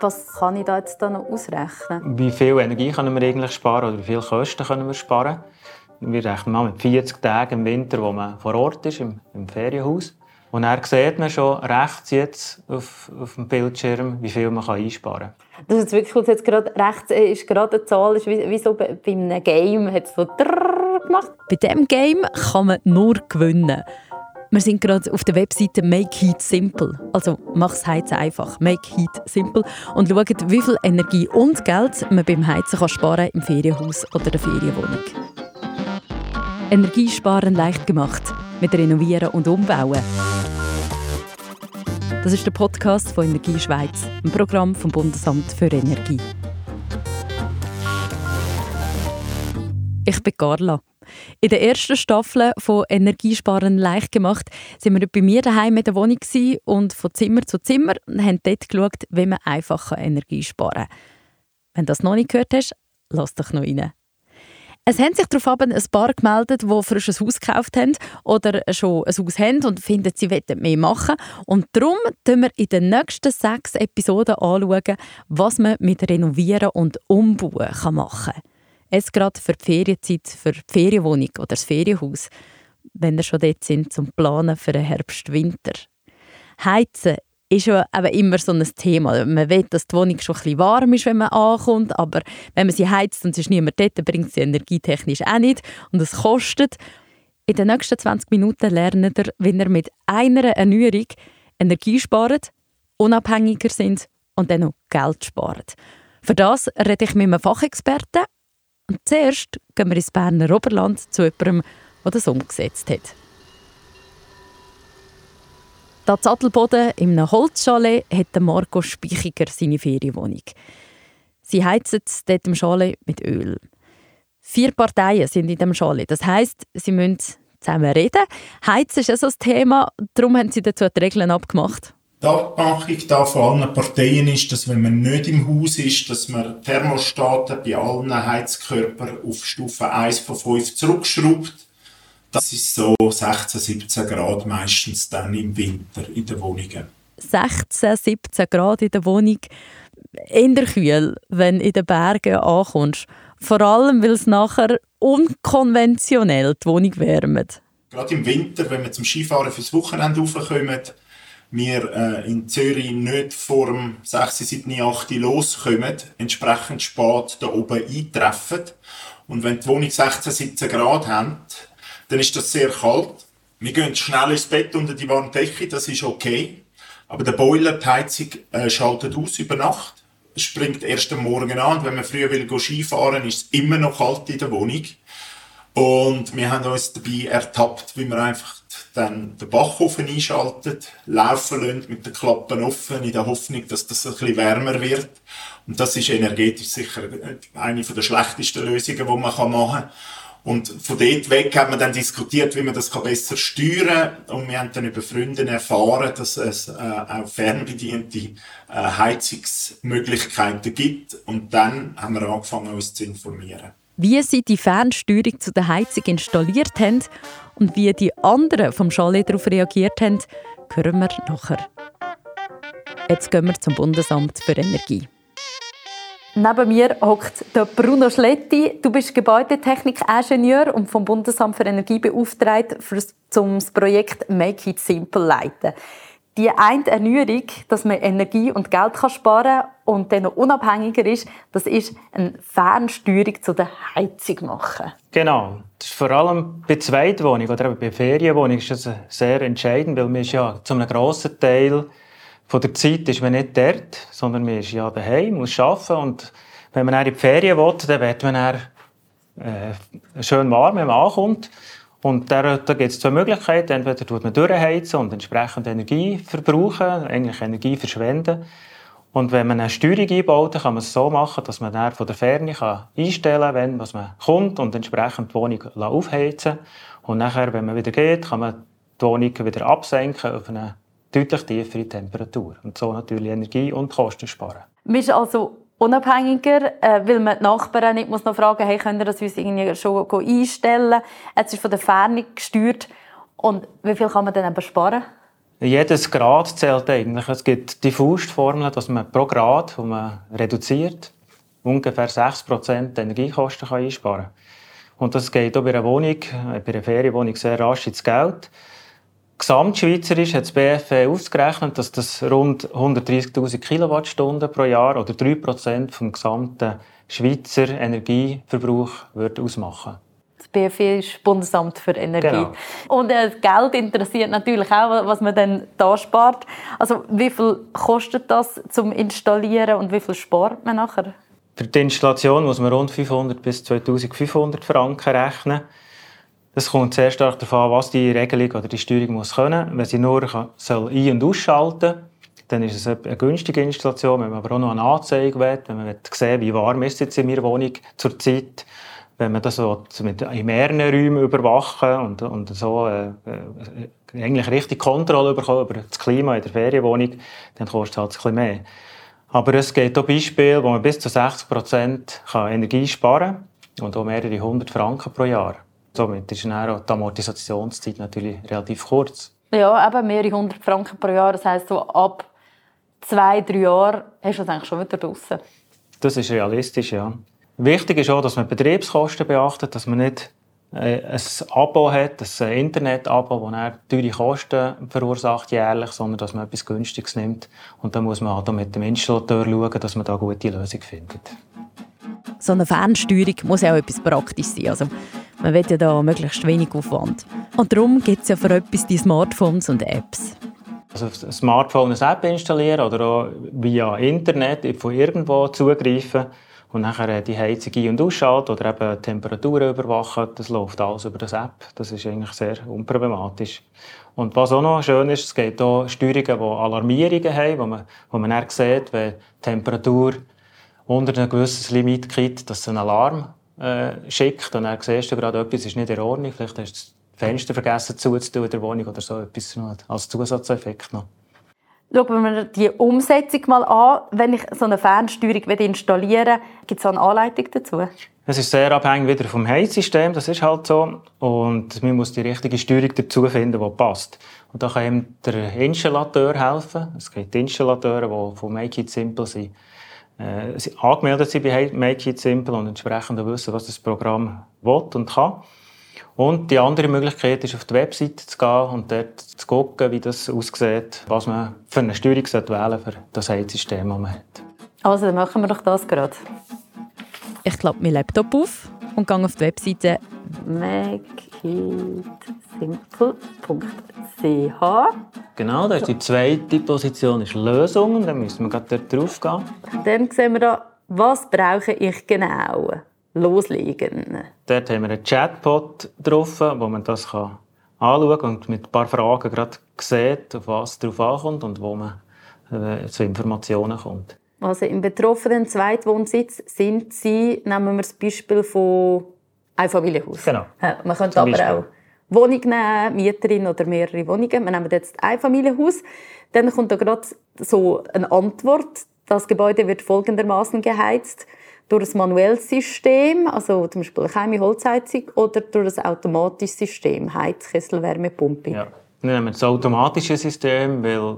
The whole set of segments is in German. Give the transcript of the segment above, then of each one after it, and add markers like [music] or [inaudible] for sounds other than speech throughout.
Was kann ich da jetzt da noch ausrechnen? Wie viel Energie können wir eigentlich sparen oder wie viel Kosten können wir sparen? Wir rechnen mal mit 40 Tagen im Winter, wo man vor Ort ist, im, im Ferienhaus. Und dann sieht man schon rechts jetzt auf, auf dem Bildschirm, wie viel man einsparen kann. Das ist wirklich cool. Jetzt gerade rechts ist gerade eine Zahl, ist wie, wie so bei einem Game, hat so gemacht. Bei diesem Game kann man nur gewinnen. Wir sind gerade auf der Webseite Make Heat Simple. Also mach das Heizen einfach. Make Heat Simple. Und schau, wie viel Energie und Geld man beim Heizen kann sparen im Ferienhaus oder der Ferienwohnung. Energiesparen leicht gemacht. Mit Renovieren und Umbauen. Das ist der Podcast von Energie Schweiz, ein Programm vom Bundesamt für Energie. Ich bin Carla. In der ersten Staffel von Energiesparen leicht gemacht sind wir bei mir daheim in der Wohnung und von Zimmer zu Zimmer und haben dort geschaut, wie man einfach Energie sparen kann. Wenn du das noch nicht gehört hast, lass dich noch rein. Es haben sich darauf ein paar gemeldet, die frisches Haus gekauft haben oder schon ein Haus haben und finden, sie wollen mehr machen. Und darum schauen wir in den nächsten sechs Episoden anschauen, was man mit Renovieren und Umbauen machen kann. Es gerade für die Ferienzeit, für die Ferienwohnung oder das Ferienhaus, wenn wir schon dort sind, zum Planen für den Herbst-Winter. Heizen ist ja immer so ein Thema. Man will, dass die Wohnung schon ein bisschen warm ist, wenn man ankommt, aber wenn man sie heizt und es ist niemand dort, dann bringt sie energietechnisch auch nicht und es kostet. In den nächsten 20 Minuten lernen ihr, wie ihr mit einer Erneuerung Energie spart, unabhängiger sind und dann noch Geld spart. Für das rede ich mit einem Fachexperten und zuerst gehen wir ins Berner Oberland zu jemandem, der das umgesetzt hat. Da Sattelboden in einem Holzchalet hat Marco Speichiger seine Ferienwohnung. Sie heizen dort im Chalet mit Öl. Vier Parteien sind in dem Chalet. Das heisst, sie müssen zusammen reden. Heizen ist ja so das Thema, darum haben sie dazu die Regeln abgemacht. Die Abmachung da von allen Parteien ist, dass wenn man nicht im Haus ist, dass man Thermostaten bei allen Heizkörpern auf Stufe 1 von 5 zurückschraubt. Das ist so 16, 17 Grad meistens dann im Winter in den Wohnungen. 16, 17 Grad in der Wohnung. In der Kühl, wenn du in den Bergen ankommst. Vor allem, weil es nachher unkonventionell die Wohnung wärmt. Gerade im Winter, wenn wir zum Skifahren fürs Wochenende raufkommen, wir äh, in Zürich nicht vor dem 6, 7, 8 loskommen, entsprechend spät da oben eintreffen. Und wenn die Wohnung 16, 17 Grad hat, dann ist das sehr kalt. Wir gehen schnell ins Bett unter die warme Decke, das ist okay. Aber der Boiler, die Heizung, äh, schaltet aus über Nacht. Es springt erst am Morgen an. Und wenn man früher will Skifahren ist es immer noch kalt in der Wohnung. Und wir haben uns dabei ertappt, wie wir einfach dann den Backofen einschaltet, laufen lassen mit den Klappen offen, in der Hoffnung, dass das ein bisschen wärmer wird. Und das ist energetisch sicher eine der schlechtesten Lösungen, die man machen kann. Und von dort weg haben wir dann diskutiert, wie man das besser steuern kann. Und wir haben dann über Freunde erfahren, dass es äh, auch fernbediente äh, Heizungsmöglichkeiten gibt. Und dann haben wir angefangen, uns zu informieren. Wie sie die Fernsteuerung zu der Heizung installiert haben und wie die anderen vom Chalet darauf reagiert haben, hören wir nachher. Jetzt gehen wir zum Bundesamt für Energie. Neben mir hockt Bruno Schletti. Du bist Gebäudetechnik-Ingenieur und vom Bundesamt für Energie beauftragt, um das Projekt Make It Simple zu leiten die eine Erneuerung, dass man Energie und Geld sparen kann und dann noch unabhängiger ist, das ist eine Fernsteuerung zu der Heizung machen. Genau. Das ist vor allem bei Zweitwohnungen oder bei Ferienwohnungen ist das sehr entscheidend, weil man ist ja zu einem grossen Teil von der Zeit ist man nicht dort, sondern man ist ja daheim, muss arbeiten und wenn man dann in die Ferien will, dann wird man dann, äh, schön warm, wenn man ankommt. Und da, gibt es zwei Möglichkeiten. Entweder tut man durchheizen und entsprechend Energie verbrauchen, eigentlich Energie verschwenden. Und wenn man eine Steuerung einbaut, kann man es so machen, dass man dann von der Ferne einstellen kann, wenn was man kommt und entsprechend die Wohnung aufheizen Und nachher, wenn man wieder geht, kann man die Wohnung wieder absenken auf eine deutlich tiefere Temperatur. Und so natürlich Energie und Kosten sparen. Man ist also unabhängiger, äh, weil man die Nachbarn nicht muss noch fragen, hey, können wir das uns irgendwie schon einstellen? Es ist von der Ferne gesteuert. Und wie viel kann man dann aber sparen? Jedes Grad zählt eigentlich. Es gibt die Faustformel, dass man pro Grad, wo man reduziert, ungefähr 6% Energiekosten kann einsparen kann. Und das geht auch bei einer Wohnung, bei einer Ferienwohnung sehr rasch ins Geld. Gesamtschweizerisch hat das BFE ausgerechnet, dass das rund 130.000 Kilowattstunden pro Jahr oder 3% vom gesamten Schweizer Energieverbrauch würde ausmachen. Das BFE ist Bundesamt für Energie. Genau. Und äh, Geld interessiert natürlich auch, was man dann da spart. Also wie viel kostet das zum Installieren und wie viel spart man nachher? Für die Installation muss man rund 500 bis 2500 Franken rechnen. Das kommt sehr stark darauf an, was die Regelung oder die Steuerung muss können. Wenn sie nur kann, soll ein- und ausschalten dann ist es eine günstige Installation. Wenn man aber auch noch eine Anzeige will, wenn man sehen wie warm ist jetzt in meiner Wohnung zurzeit, wenn man das mit in mehreren Räumen überwachen und, und so äh, äh, eigentlich richtig Kontrolle bekommen über das Klima in der Ferienwohnung, dann kostet es halt ein bisschen mehr. Aber es gibt auch Beispiele, wo man bis zu 60 Prozent Energie sparen kann und auch mehrere hundert Franken pro Jahr. Somit ist dann die Amortisationszeit natürlich relativ kurz. Ja, eben mehrere hundert Franken pro Jahr. Das heisst, so ab zwei, drei Jahren hast du das eigentlich schon wieder draussen. Das ist realistisch, ja. Wichtig ist auch, dass man Betriebskosten beachtet, dass man nicht äh, ein Abo hat, ein Internet-Abo, das teure Kosten verursacht jährlich, sondern dass man etwas Günstiges nimmt. Und dann muss man halt auch mit dem Installateur schauen, dass man da eine gute Lösung findet. So eine Fernsteuerung muss ja auch etwas praktisch sein. Also, man will ja da möglichst wenig Aufwand. Und darum gibt es ja für etwas die Smartphones und Apps. Also auf dem Smartphone eine App installieren oder auch via Internet von irgendwo zugreifen und nachher die Heizung ein- und ausschalten oder eben Temperaturen überwachen. Das läuft alles über das App. Das ist eigentlich sehr unproblematisch. Und was auch noch schön ist, es gibt auch Steuerungen, die Alarmierungen haben, wo man, wo man dann sieht, wenn die Temperatur unter ein gewisses Limit geht, dass es einen Alarm äh, schickt und dann siehst du gerade, etwas ist nicht in Ordnung. Vielleicht hast du das Fenster vergessen zuzutun in der Wohnung oder so etwas noch als Zusatzeffekt noch. Schauen wir die Umsetzung mal an. Wenn ich so eine Fernsteuerung installieren will, gibt es eine Anleitung dazu? Es ist sehr abhängig wieder vom Heizsystem, das ist halt so. Und man muss die richtige Steuerung dazu finden, die passt. Und da kann ihm der Installateur helfen. Es gibt Installateure, die von Make It Simple sind, äh, sie angemeldet sind bei Make It Simple und entsprechend wissen, was das Programm will und kann. Und die andere Möglichkeit ist, auf die Webseite zu gehen und dort zu schauen, wie das aussieht, was man für eine Steuerung wählen für das Heizsystem, das man hat. Also, dann machen wir doch das gerade. Ich klappe meinen Laptop auf und gehe auf die Webseite makeitsimple.ch Genau, das ist die zweite Position, ist Lösungen. Dann müssen wir gerade dort drauf gehen. Dann sehen wir da, was brauche ich genau? Loslegen. Dort haben wir einen Chatbot drauf, wo man das kann anschauen kann und mit ein paar Fragen gerade sieht, auf was drauf ankommt und wo man äh, zu Informationen kommt. Also im betroffenen Zweitwohnsitz sind Sie, nehmen wir das Beispiel von Einfamilienhaus. Genau. Ja, man könnte Zum aber Beispiel. auch Wohnung nehmen, Mieterin oder mehrere Wohnungen. Wir nehmen jetzt Einfamilienhaus. Dann kommt da gerade so eine Antwort. Das Gebäude wird folgendermaßen geheizt durch ein manuelles System, also zum Beispiel eine Holzheizung, oder durch ein automatisches System, Heizkessel, Wärmepumpe. Ja. Wir nehmen das automatische System, weil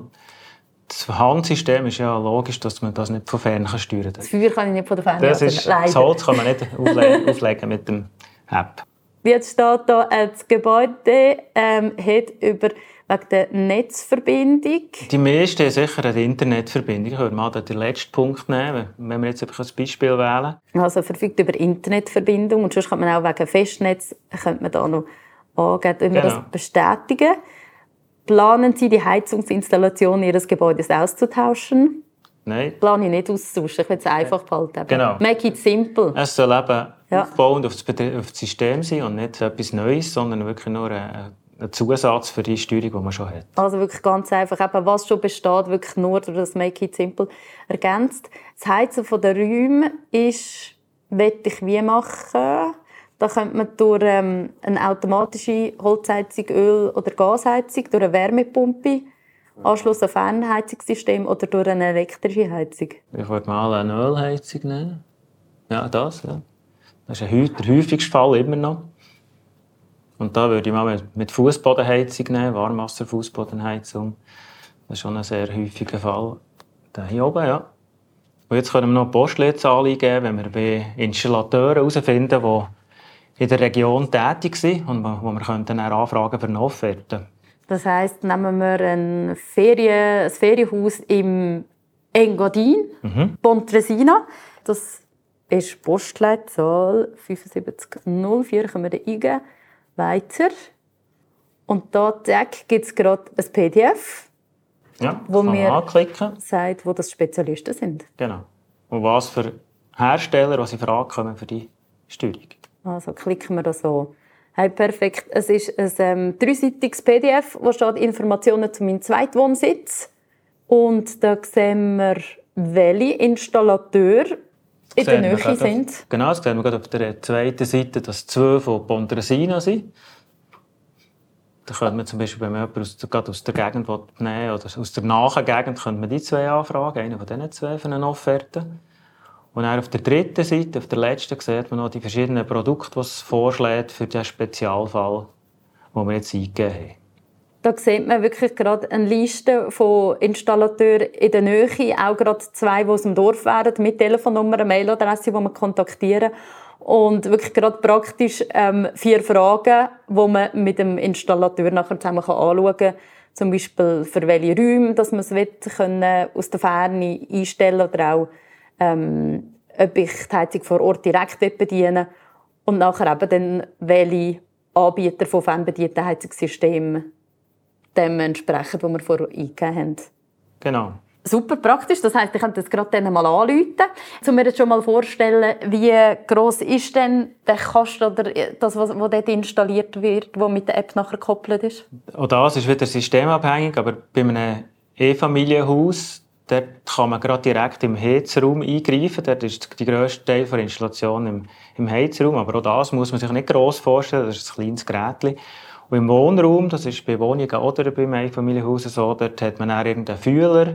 das Handsystem ist ja logisch, dass man das nicht von fern kann steuern kann. Das Feuer kann ich nicht von der Ferne Das, ist, das Holz kann man nicht [laughs] aufle auflegen mit dem App. Jetzt steht da, äh, das Gebäude ähm, hat über wegen der Netzverbindung. Die meisten haben sicher eine Internetverbindung. Ich würde mal den letzten Punkt nehmen, wenn wir jetzt ein Beispiel wählen. Also verfügt über Internetverbindung und sonst kann man auch wegen Festnetz könnte man da noch angeben, wenn wir Genau. das bestätigen. Planen Sie die Heizungsinstallation Ihres Gebäudes auszutauschen? Nein. Plane ich nicht auszutauschen, ich will es einfach behalten. Genau. Make it simple. Es soll eben Ja. aufbauend auf das, auf das System sein und nicht etwas Neues, sondern wirklich nur ein, ein Zusatz für die Steuerung, die man schon hat. Also wirklich ganz einfach, eben, was schon besteht, wirklich nur durch das Make it simple ergänzt. Das Heizen der Räume ist, will ich wie machen. Da könnte man durch ähm, eine automatische Holzheizung, Öl- oder Gasheizung, durch eine Wärmepumpe, Anschluss an Fernheizungssystem oder durch eine elektrische Heizung. Ich würde mal eine Ölheizung nehmen. Ja, das. Ja. Das ist ein der häufigste Fall immer noch. Und da würde ich mal mit Fußbodenheizung nehmen, Warmwasserfußbodenheizung. Das ist schon ein sehr häufiger Fall. Da hier oben, ja. Und jetzt können wir noch Postleitzahl eingeben, wenn wir bei Installateuren herausfinden, die in der Region tätig sind und wo wir dann anfragen für eine Offerte. Das heisst, nehmen wir ein, Ferien, ein Ferienhaus im Engadin, mhm. Pontresina. Das ist Postleitzahl 7504, können wir da eingeben. Weiter. Und da gibt es gerade ein PDF, ja, wo mir anklicken. sagt, wo das Spezialisten sind. Genau. Und was für Hersteller, was in Frage kommen für die Steuerung. Also klicken wir da so. Hey, perfekt. Es ist ein ähm, dreiseitiges PDF, wo steht Informationen zu meinem Zweitwohnsitz. Und da sehen wir, welche Installateure in der Nähe sind. Auf, genau, das sehen wir gerade auf der zweiten Seite, dass zwei von Pontresina sind. Da könnte man zum Beispiel, wenn man jemanden aus, gerade aus der Gegend nehmen oder aus der nahen Gegend, könnte man die zwei anfragen, einen von diesen zwei für eine Offerte. Und dann auf der dritten Seite, auf der letzten, sieht man noch die verschiedenen Produkte, die es vorschlägt für den Spezialfall, den wir jetzt eingegeben haben. Da sieht man wirklich gerade eine Liste von Installateuren in der Nähe, auch gerade zwei, die aus dem Dorf wären, mit Telefonnummer, Mailadresse, die man kontaktieren und wirklich gerade praktisch ähm, vier Fragen, die man mit dem Installateur nachher zusammen anschauen kann. Zum Beispiel für welche Räume dass man es will, aus der Ferne einstellen oder auch ähm, ob ich die Heizung vor Ort direkt bedienen und nachher eben dann welche Anbieter von fernbedienten Heizungssystemen dementsprechend, die wir vorher eingegeben haben. Genau. Super praktisch. Das heisst, ich könnte das gerade dann mal anrufen, um mir jetzt schon mal vorstellen, wie groß ist denn der Kasten oder das, was, was dort installiert wird, wo mit der App nachher gekoppelt ist? Auch das ist wieder systemabhängig, aber bei einem E-Familienhaus Dort kann man gerade direkt im Heizraum eingreifen. Dort ist der grösste Teil der Installation im, im Heizraum. Aber auch das muss man sich nicht gross vorstellen. Das ist ein kleines Gerät. Und im Wohnraum, das ist bei Wohnungen oder bei Einfamilienhaus so, dort hat man dann irgendeinen Fühler,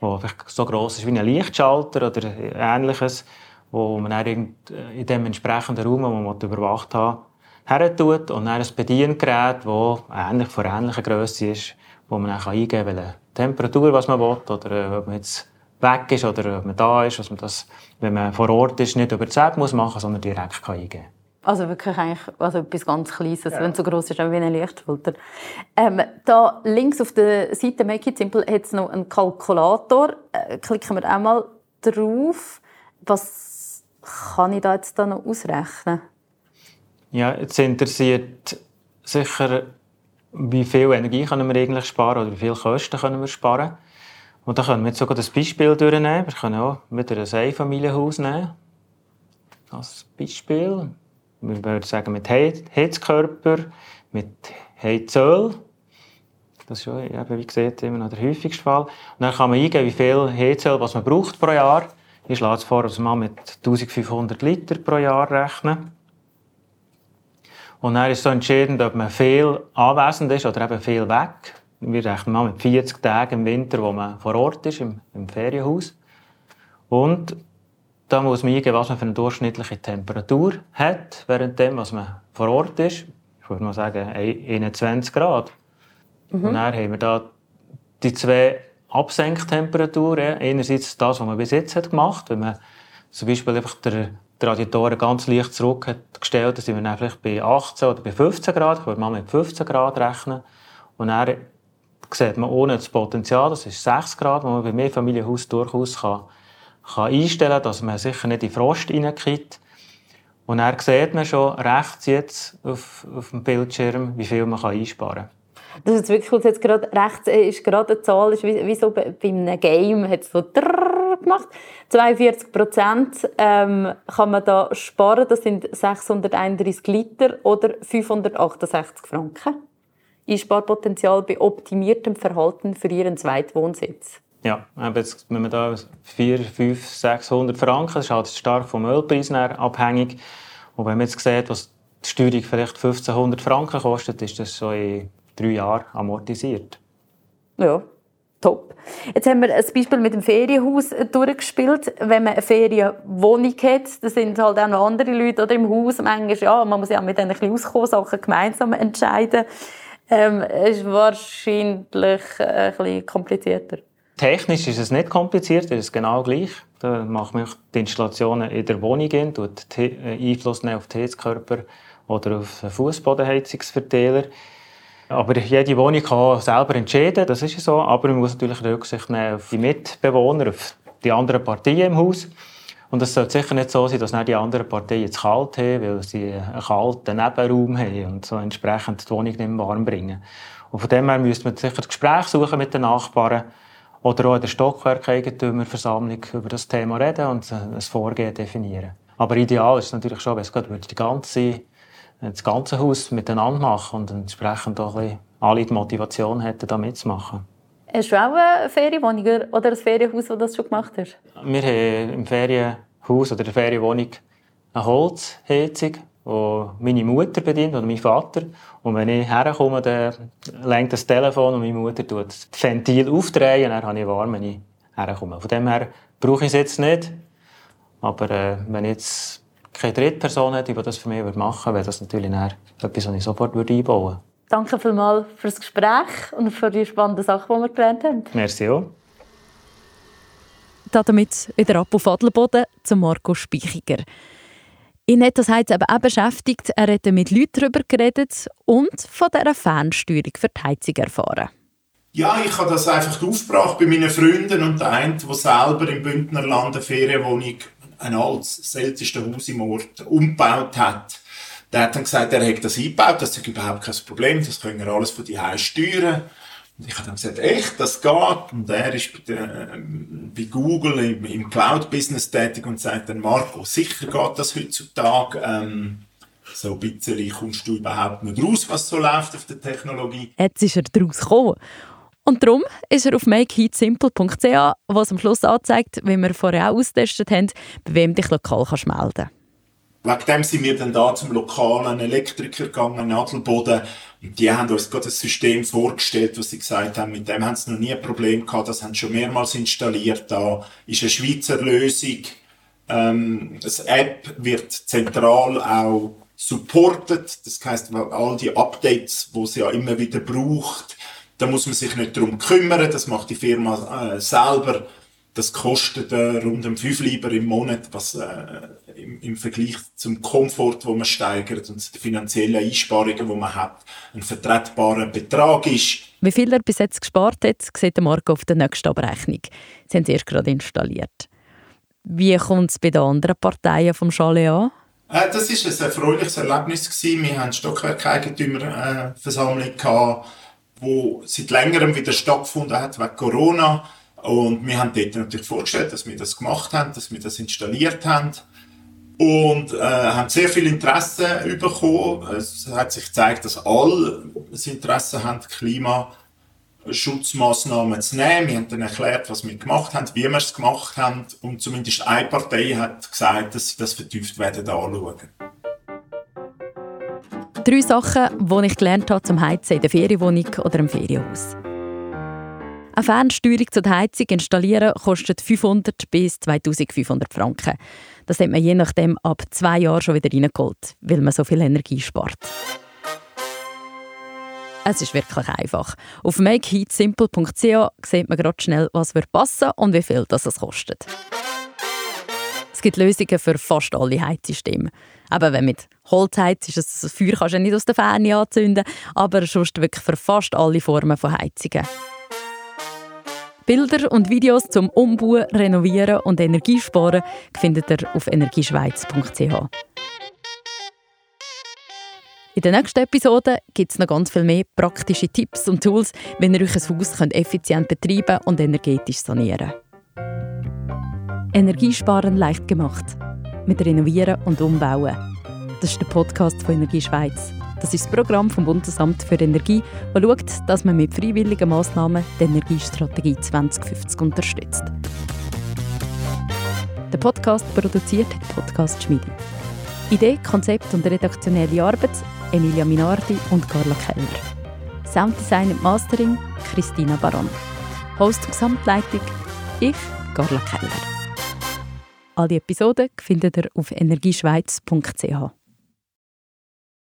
der so gross ist wie ein Lichtschalter oder ähnliches, wo man dann in dem entsprechenden Raum, den man überwacht hat, her tut und dann ein Bediengerät, das ähnlich von ähnlicher Größe ist, wo man dann eingeben kann, welche Temperatur, was man will, oder äh, ob man jetzt weg ist oder ob man da ist, dass man das, wenn man vor Ort ist, nicht über die App muss machen, sondern direkt kann eingeben also wirklich eigentlich also etwas ganz Kleines, ja. wenn es so groß ist wie eine Lichtschulter. Ähm, da links auf der Seite Make It Simple hat es noch einen Kalkulator. Äh, klicken wir einmal drauf. Was kann ich da jetzt da noch ausrechnen? Ja, jetzt interessiert sicher wie viel Energie können wir eigentlich sparen oder wie viel Kosten können wir sparen. Und da können wir jetzt sogar das Beispiel durchnehmen. Wir können auch wieder ein Einfamilienhaus nehmen. Als Beispiel. Wir würden sagen mit Heizkörper, mit Heizöl. Das ist ja, eben, wie gesagt, immer noch der häufigste Fall. Und dann kann man eingeben, wie viel Heizöl was man braucht pro Jahr. Ich schlage es vor, dass man mit 1500 Liter pro Jahr rechnen. Und dann ist so entscheidend, ob man viel anwesend ist oder eben viel weg. Wir rechnen mal mit 40 Tagen im Winter, wo man vor Ort ist, im, im Ferienhaus. Und da muss man eingeben, was man für eine durchschnittliche Temperatur hat, während dem, was man vor Ort ist. Ich würde mal sagen, 21 Grad. Mhm. Und dann haben wir da die zwei Absenktemperaturen. Einerseits das, was man bis jetzt hat gemacht hat, wenn man zum Beispiel einfach der die Radiatoren ganz leicht zurückgestellt, dann sind wir dann vielleicht bei 18 oder bei 15 Grad. Ich würde mal mit 15 Grad rechnen. Und dann sieht man ohne das Potenzial, das ist 6 Grad, wo man bei Mehrfamilienhaus durchaus kann, kann einstellen kann, dass man sicher nicht in Frost reinkriegt. Und dann sieht man schon rechts jetzt auf, auf dem Bildschirm, wie viel man einsparen kann. Das ist wirklich jetzt gerade rechts ist gerade eine Zahl, ist wie, wie so bei einem Game, hat so gemacht. 42 Prozent ähm, kann man da sparen. Das sind 631 Liter oder 568 Franken. Einsparpotenzial bei optimiertem Verhalten für Ihren Zweitwohnsitz. Ja, jetzt, wenn man da 4, 5, 600 Franken, das ist halt stark vom Ölpreis abhängig. Und wenn man jetzt sieht, was die Steuerung vielleicht 1500 Franken kostet, ist das so in drei Jahren amortisiert. Ja, top. Jetzt haben wir ein Beispiel mit dem Ferienhaus durchgespielt. Wenn man eine Ferienwohnung hat, da sind halt auch noch andere Leute oder im Haus. Manchmal, ja, man muss ja mit denen auskommen, Sachen gemeinsam entscheiden. Ähm, ist wahrscheinlich äh, ein bisschen komplizierter. Technisch ist es nicht kompliziert, es ist genau gleich. Da macht man die Installationen in der Wohnung in, tut äh, Einfluss auf den Heizkörper oder auf den Fußbodenheizungsverteiler. Aber jede Wohnung kann selber entscheiden, das ist so. Aber man muss natürlich Rücksicht nehmen auf die Mitbewohner, auf die anderen Parteien im Haus. Und es sollte sicher nicht so sein, dass die anderen Parteien zu kalt haben, weil sie einen kalten Nebenraum haben und so entsprechend die Wohnung nicht mehr warm bringen. Und von dem her müsste man sicher das Gespräch suchen mit den Nachbarn oder auch in der Stockwerkeigentümerversammlung über das Thema reden und ein Vorgehen definieren. Aber ideal ist es natürlich schon, wenn es gerade die ganze, das ganze Haus miteinander machen und entsprechend auch ein alle die Motivation hätten, da mitzumachen. Hast du auch eine Ferienwohnung oder ein Ferienhaus, wo du das schon gemacht hast? Wir haben im Ferienhaus oder der Ferienwohnung eine Holzheizung die meine Mutter bedient oder mein Vater. Und wenn ich herkomme, dann lenkt das Telefon und meine Mutter tut das Ventil aufdrehen und dann habe ich warm, wenn ich herkomme. Von dem her brauche ich es jetzt nicht. Aber äh, wenn ich jetzt keine Drittperson hätte, die das für mich machen würde, wäre das natürlich etwas, was ich sofort einbauen würde. Danke vielmals für das Gespräch und für die spannenden Sachen, die wir gelernt haben. Merci auch. Damit wieder ab auf Adelboden zu Marco Speichiger. Ihn hat das heute eben auch beschäftigt. Er hat mit Leuten darüber geredet und von dieser Fernsteuerung für die Heizung erfahren. Ja, ich habe das einfach aufgebracht bei meinen Freunden und der eine, der selber im Bündnerland eine Ferienwohnung, ein altes, seltenste Haus im Ort, umgebaut hat. Der hat dann gesagt, er hätte das eingebaut, das ist überhaupt kein Problem, das können wir alles von die steuern. Und ich habe dann gesagt, echt, das geht. Und er ist bei, der, ähm, bei Google im, im Cloud-Business tätig und sagt dann, Marco, sicher geht das heutzutage. Ähm, so ein bisschen kommst du überhaupt nicht raus, was so läuft auf der Technologie. Jetzt ist er daraus gekommen. Und darum ist er auf makeheatsimple.ch, was am Schluss anzeigt, wie wir vorher auch austestet haben, bei wem dich lokal kannst melden kannst. Wegen dem sind wir dann da zum lokalen Elektriker gegangen, Nadelboden. Und die haben uns gerade ein System vorgestellt, was sie gesagt haben, mit dem haben sie noch nie ein Problem gehabt, das haben sie schon mehrmals installiert. Da ist eine Schweizer Lösung. Ähm, das App wird zentral auch supported. Das heißt, all die Updates, wo sie ja immer wieder braucht, da muss man sich nicht darum kümmern. Das macht die Firma äh, selber. Das kostet äh, rund um 5 Lieber im Monat, was äh, im, im, Vergleich zum Komfort, wo man steigert und den finanziellen Einsparungen, die man hat, ein vertretbarer Betrag ist. Wie viel er bis jetzt gespart hat, sieht Marco auf der nächsten Abrechnung. Sie haben es erst gerade installiert. Wie kommt es bei den anderen Parteien vom Chalet an? Äh, das war ein erfreuliches Erlebnis. Gewesen. Wir hatten eine Stockwerkeigentümerversammlung, äh, die seit längerem wieder stattgefunden hat wegen Corona. Und wir haben dort natürlich vorgestellt, dass wir das gemacht haben, dass wir das installiert haben. Und äh, haben sehr viel Interesse bekommen. Es hat sich gezeigt, dass alle das Interesse haben, Klimaschutzmaßnahmen zu nehmen. Wir haben dann erklärt, was wir gemacht haben, wie wir es gemacht haben. Und zumindest eine Partei hat gesagt, dass sie das vertieft werden anschauen. Drei Sachen, die ich gelernt habe zum Heizen in der Ferienwohnung oder im Ferienhaus. Eine Fernsteuerung zur Heizung installieren kostet 500 bis 2500 Franken. Das hat man je nachdem ab zwei Jahren schon wieder reingeholt, weil man so viel Energie spart. Es ist wirklich einfach. Auf makeheatsimple.ch sieht man gerade schnell, was wird passen und wie viel das kostet. Es gibt Lösungen für fast alle Heizsysteme. Aber wenn mit Holz heizt, ist das Feuer kannst du nicht aus der Ferne anzünden, aber sonst wirklich für fast alle Formen von Heizungen. Bilder und Videos zum Umbauen, Renovieren und Energiesparen findet ihr auf energieschweiz.ch. In der nächsten Episode gibt es noch ganz viel mehr praktische Tipps und Tools, wenn ihr euch ein Haus effizient betreiben und energetisch sanieren könnt. Energiesparen leicht gemacht. Mit Renovieren und Umbauen. Das ist der Podcast von Energieschweiz. Das ist das Programm vom Bundesamt für Energie, das schaut, dass man mit freiwilligen Massnahmen die Energiestrategie 2050 unterstützt. Der Podcast produziert hat Podcast Schmiede. Idee, Konzept und redaktionelle Arbeit Emilia Minardi und Carla Keller. Sounddesign und Mastering Christina Baron. Host Gesamtleitung, ich, Carla Keller. Alle Episoden findet ihr auf energieschweiz.ch.